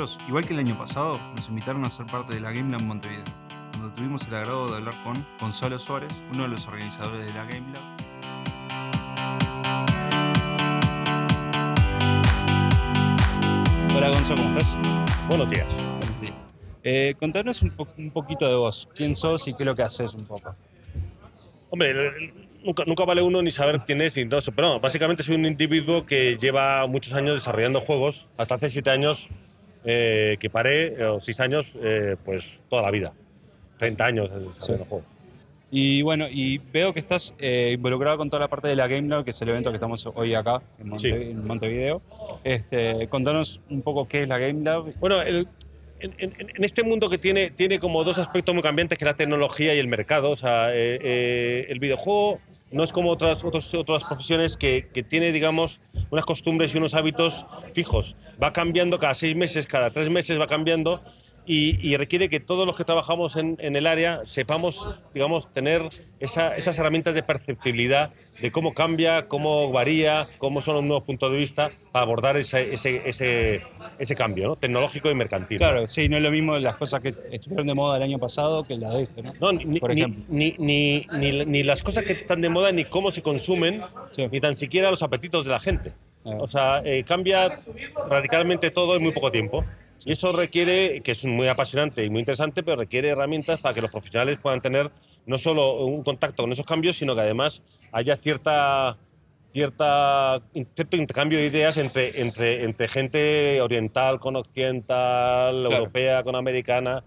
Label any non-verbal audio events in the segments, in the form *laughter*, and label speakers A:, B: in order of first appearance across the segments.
A: nosotros, igual que el año pasado, nos invitaron a ser parte de la Game Lab Montevideo, donde tuvimos el agrado de hablar con Gonzalo Suárez, uno de los organizadores de la Game Lab. Hola Gonzalo, ¿cómo estás?
B: Buenos días.
A: Buenos días. Eh, contanos un, po- un poquito de vos, quién sos y qué es lo que haces un poco.
B: Hombre, nunca, nunca vale uno ni saber quién es ni todo eso, pero no, básicamente soy un individuo que lleva muchos años desarrollando juegos, hasta hace siete años eh, que paré, eh, o seis años, eh, pues toda la vida. 30 años desarrollando
A: Sí.
B: juegos.
A: Y bueno, y veo que estás eh, involucrado con toda la parte de la Game Lab, que es el evento que estamos hoy acá en, Monte-
B: Sí.
A: en Montevideo. Este, contanos un poco qué es la Game Lab.
B: Bueno, el- en, en- en este mundo que tiene, tiene como dos aspectos muy cambiantes, que es la tecnología y el mercado. O sea, eh, eh, el videojuego no es como otras, otros- otras profesiones que, que tiene, digamos, unas costumbres y unos hábitos fijos. Va cambiando cada seis meses, cada tres meses va cambiando y, y requiere que todos los que trabajamos en, en el área sepamos, digamos, tener esa- esas herramientas de perceptibilidad de cómo cambia, cómo varía, cómo son los nuevos puntos de vista para abordar ese, ese, ese, ese cambio ¿no? tecnológico y mercantil.
A: Claro, sí, no es lo mismo las cosas que estuvieron de moda el año pasado que las de este, ¿no?
B: No, ni,
A: Por ejemplo.
B: ni, ni, ni- ni las cosas que están de moda, ni cómo se consumen,
A: Sí.
B: ni tan siquiera los apetitos de la gente. O sea, eh, cambia radicalmente todo en muy poco tiempo. Y eso requiere, que es muy apasionante y muy interesante, pero requiere herramientas para que los profesionales puedan tener no solo un contacto con esos cambios, sino que además haya cierta, cierta, cierto intercambio de ideas entre, entre, entre gente oriental con occidental,
A: Claro.
B: europea con americana,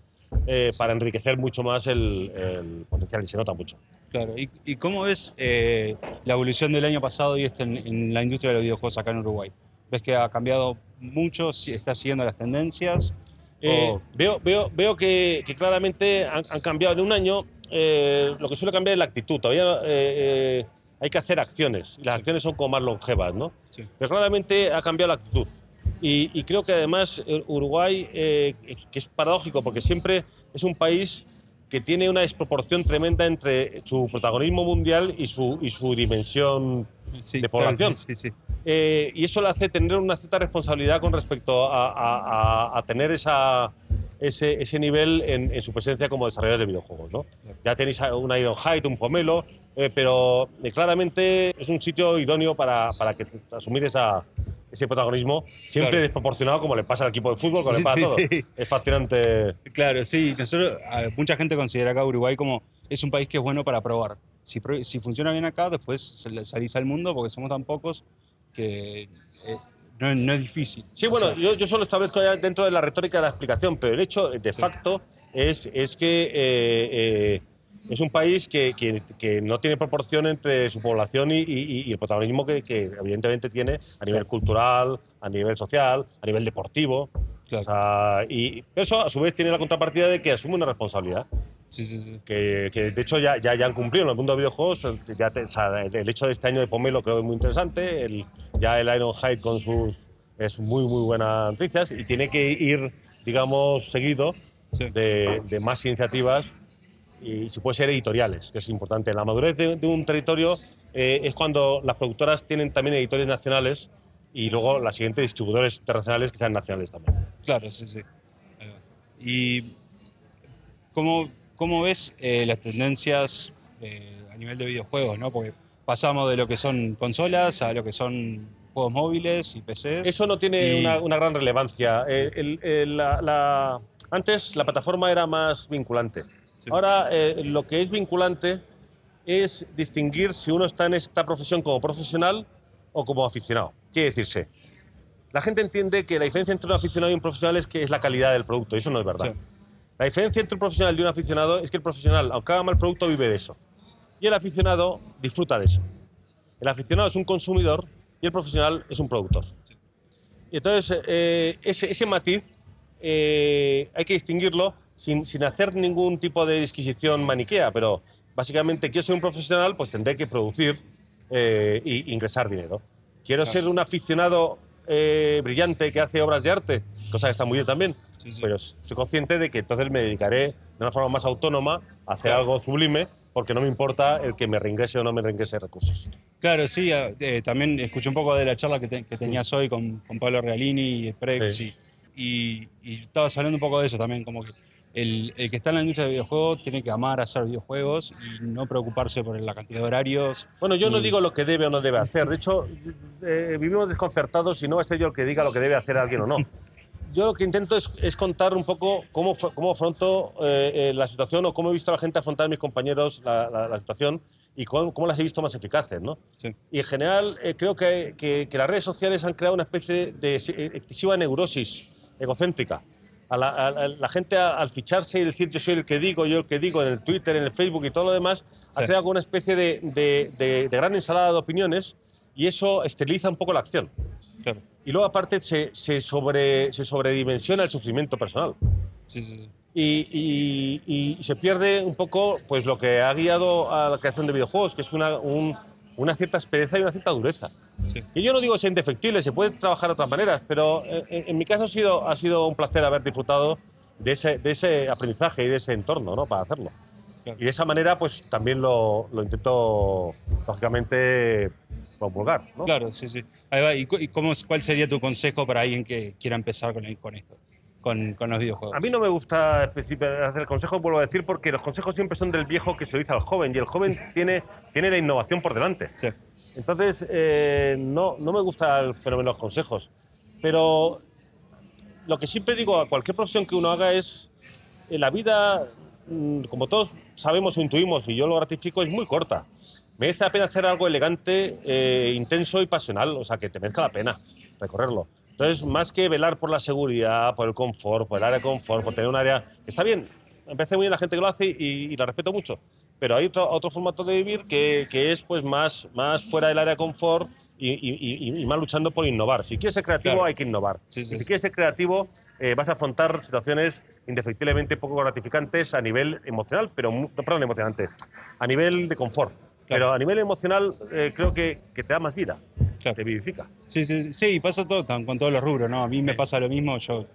B: eh, para enriquecer mucho más el, el potencial, y se nota mucho.
A: Claro. ¿Y, y cómo ves eh, la evolución del año pasado y este en, en la industria de los videojuegos acá en Uruguay? ¿Ves que ha cambiado mucho? si ¿Está siguiendo las tendencias?
B: Eh,
A: O-
B: veo, veo, veo que, que claramente han, han cambiado en un año. eh, lo que suele cambiar es la actitud. Todavía eh, eh, hay que hacer acciones. Las
A: Sí.
B: acciones son como más longevas, ¿no?
A: Sí.
B: Pero claramente ha cambiado la actitud. Y, y creo que además eh, Uruguay, eh, que es paradójico porque siempre es un país que tiene una desproporción tremenda entre su protagonismo mundial y su, y su dimensión
A: Sí,
B: de población.
A: Sí, sí.
B: eh, y eso le hace tener una cierta responsabilidad con respecto a, a- a- a tener esa, ese, ese nivel en, en su presencia como desarrollador de videojuegos. ¿no? Ya tenéis a una Ironhide, un Pomelo, eh, pero eh, claramente es un sitio idóneo para, para que asumir esa, ese protagonismo, siempre
A: Claro.
B: desproporcionado como le pasa al equipo de fútbol, como
A: Sí,
B: le pasa
A: sí,
B: a todos.
A: sí.
B: Es fascinante.
A: Claro, sí. Nosotros, mucha gente considera acá Uruguay como es un país que es bueno para probar. Si, si funciona bien acá, después sal- salís al mundo porque somos tan pocos que eh, no, no es difícil.
B: Sí,
A: O
B: bueno,
A: sea,
B: yo, yo solo establezco dentro de la retórica de la explicación, pero el hecho de facto es, es que eh, eh, es un país que, que- que no tiene proporción entre su población y, y- y el protagonismo que, que evidentemente tiene a nivel cultural, a nivel social, a nivel deportivo.
A: Claro.
B: O sea, y eso a su vez tiene la contrapartida de que asume una responsabilidad.
A: sí, sí, sí.
B: Que, que de hecho ya, ya, ya han cumplido en el mundo de videojuegos. Ya te- o sea, el, hecho de este año de Pomelo creo que es muy interesante. El, ya el Ironhide con sus es muy muy buenas noticias y tiene que ir, digamos, seguido de, de más iniciativas y si puede ser editoriales, que es importante. La madurez de, de un territorio eh, es cuando las productoras tienen también editores nacionales y luego las siguientes distribuidores internacionales que sean nacionales también.
A: Claro, sí, sí. ¿Y cómo, cómo ves eh, las tendencias eh, a nivel de videojuegos? ¿no? Porque pasamos de lo que son consolas a lo que son juegos móviles y PCs.
B: Eso no tiene
A: Y-
B: una, una gran relevancia. Eh, el- el- la- la- antes la plataforma era más vinculante.
A: Sí.
B: Ahora eh, lo que es vinculante es distinguir si uno está en esta profesión como profesional o como aficionado. Quiere decirse, la gente entiende que la diferencia entre un aficionado y un profesional es que es la calidad del producto. y Eso no es verdad.
A: Sí.
B: La diferencia entre un profesional y un aficionado es que el profesional, aunque haga mal producto, vive de eso. Y el aficionado disfruta de eso. El aficionado es un consumidor y el profesional es un productor. Y entonces, eh, ese, ese matiz eh, hay que distinguirlo sin, sin hacer ningún tipo de disquisición maniquea, pero básicamente quiero ser un profesional, pues tendré que producir eh, e ingresar dinero. Quiero
A: Claro.
B: ser un aficionado eh, brillante que hace obras de arte, cosa que está muy bien también,
A: Sí, sí.
B: pero soy consciente de que entonces me dedicaré de una forma más autónoma a hacer
A: Claro.
B: algo sublime, porque no me importa el que me reingrese o no me reingrese recursos.
A: Claro, sí, eh, también escuché un poco de la charla que, te- que tenías hoy con, con Pablo Regalini y Sprex
B: Sí.
A: Y y, estabas hablando un poco de eso también, como que el, el que está en la industria de videojuegos tiene que amar hacer videojuegos y no preocuparse por la cantidad de horarios.
B: Bueno, yo no
A: y-
B: digo lo que debe o no debe hacer. De hecho, eh, vivimos desconcertados y no va a ser yo el que diga lo que debe hacer alguien o no. *laughs* Yo lo que intento es, es contar un poco cómo, cómo afronto eh, eh, la situación o cómo he visto a la gente afrontar a mis compañeros la, la- la situación y cómo, cómo las he visto más eficaces, ¿no?
A: Sí.
B: Y en general eh, creo que, que- que las redes sociales han creado una especie de ex- excesiva neurosis egocéntrica. A la, a la- gente a- al ficharse y decir yo soy el que digo, yo el que digo en el Twitter, en el Facebook y todo lo demás,
A: Sí.
B: ha creado una especie de, de- de- de gran ensalada de opiniones y eso esteriliza un poco la acción.
A: Claro.
B: Y luego aparte se, se, sobre, se sobredimensiona el sufrimiento personal.
A: Sí, sí, sí.
B: Y, y- y se pierde un poco pues, lo que ha guiado a la creación de videojuegos, que es una, un- una cierta aspereza y una cierta dureza.
A: Sí.
B: Que yo no digo sea indefectible, se puede trabajar de otras maneras, pero en, en- en mi caso ha sido, ha sido un placer haber disfrutado de ese, de ese aprendizaje y de ese entorno ¿no? para hacerlo.
A: Claro.
B: Y de esa manera pues también lo, lo intento, lógicamente, promulgar. ¿no?
A: Claro, sí, sí. Ahí va. ¿Y, cómo, cuál sería tu consejo para alguien que quiera empezar con, con esto, con, con los videojuegos?
B: A mí no me gusta hacer consejos, vuelvo a decir, porque los consejos siempre son del viejo que se lo dice al joven y el joven tiene, tiene la innovación por delante.
A: Sí,
B: Entonces, eh, no, no me gusta el fenómeno de los consejos. Pero lo que siempre digo a cualquier profesión que uno haga es, eh, la vida, mm, como todos sabemos o intuimos, y yo lo ratifico, es muy corta. Merece la pena hacer algo elegante, eh, intenso y pasional, o sea, que te merezca la pena recorrerlo. Entonces, más que velar por la seguridad, por el confort, por el área de confort, por tener un área... Está bien, me parece muy bien la gente que lo hace y, y la respeto mucho, pero hay otro, otro formato de vivir que, que es pues más, más fuera del área de confort y, y- y- más luchando por innovar. Si quieres ser creativo
A: Claro.
B: hay que innovar.
A: Sí, sí,
B: si
A: sí.
B: quieres ser creativo eh, vas a afrontar situaciones indefectiblemente poco gratificantes a nivel emocional, pero perdón, emocionante, a nivel de confort. Pero a nivel emocional eh, creo que, que te da más vida,
A: Claro.
B: te vivifica.
A: sí, sí, sí, y pasa todo tan- con todos los rubros, ¿no? A mí me pasa lo mismo. Yo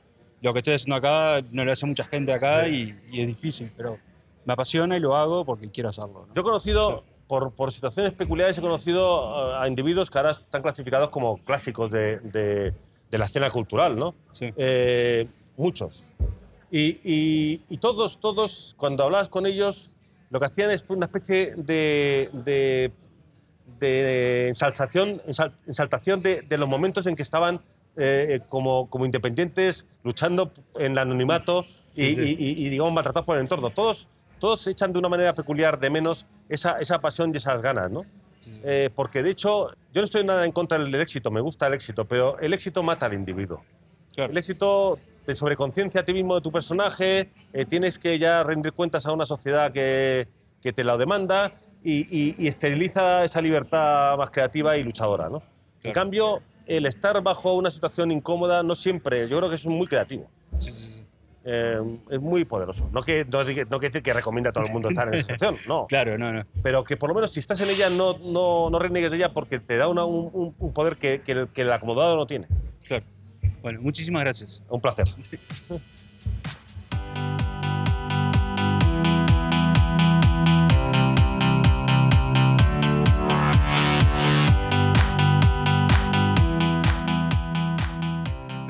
A: lo que estoy haciendo acá no lo hace mucha gente acá y, y es difícil, pero me apasiona y lo hago porque quiero hacerlo. ¿no?
B: Yo he conocido, por, por situaciones peculiares, he conocido uh, a individuos que ahora están clasificados como clásicos de, de- de la escena cultural, ¿no?
A: Sí.
B: Eh, muchos. Y, y- y todos, todos, cuando hablabas con ellos, lo que hacían es una especie de, de, de ensalzación, ensal- ensaltación de, de los momentos en que estaban eh, como, como independientes, luchando en el anonimato
A: Sí,
B: y,
A: sí.
B: y- y- digamos, maltratados por el entorno. Todos, todos echan de una manera peculiar de menos esa, esa pasión y esas ganas, ¿no?
A: Sí.
B: Eh, porque de hecho, yo no estoy nada en contra del éxito, me gusta el éxito, pero el éxito mata al individuo.
A: Claro.
B: El éxito te sobreconciencia a ti mismo de tu personaje, eh, tienes que ya rendir cuentas a una sociedad que, que te lo demanda y, y- y esteriliza esa libertad más creativa y luchadora. ¿no? En
A: Claro.
B: cambio, el estar bajo una situación incómoda no siempre, yo creo que es muy creativo.
A: Sí, sí, sí.
B: Eh, es muy poderoso. No que no, no decir que recomienda a todo el mundo estar en esa situación, no. *laughs*
A: Claro, no, no.
B: Pero que por lo menos si estás en ella no, no, no reniegues de ella porque te da una- un, un- un poder que, que el, que el acomodado no tiene.
A: Claro. Bueno, muchísimas gracias.
B: Un placer. *laughs*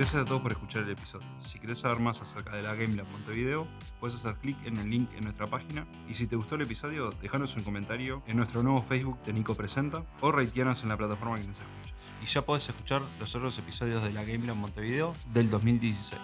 A: Gracias a todos por escuchar el episodio. Si querés saber más acerca de la Game Lab Montevideo, puedes hacer clic en el link en nuestra página. Y si te gustó el episodio, déjanos un comentario en nuestro nuevo Facebook de Nico Presenta o rateanos en la plataforma que nos escuches. Y ya podés escuchar los otros episodios de la Game Lab Montevideo del 2016.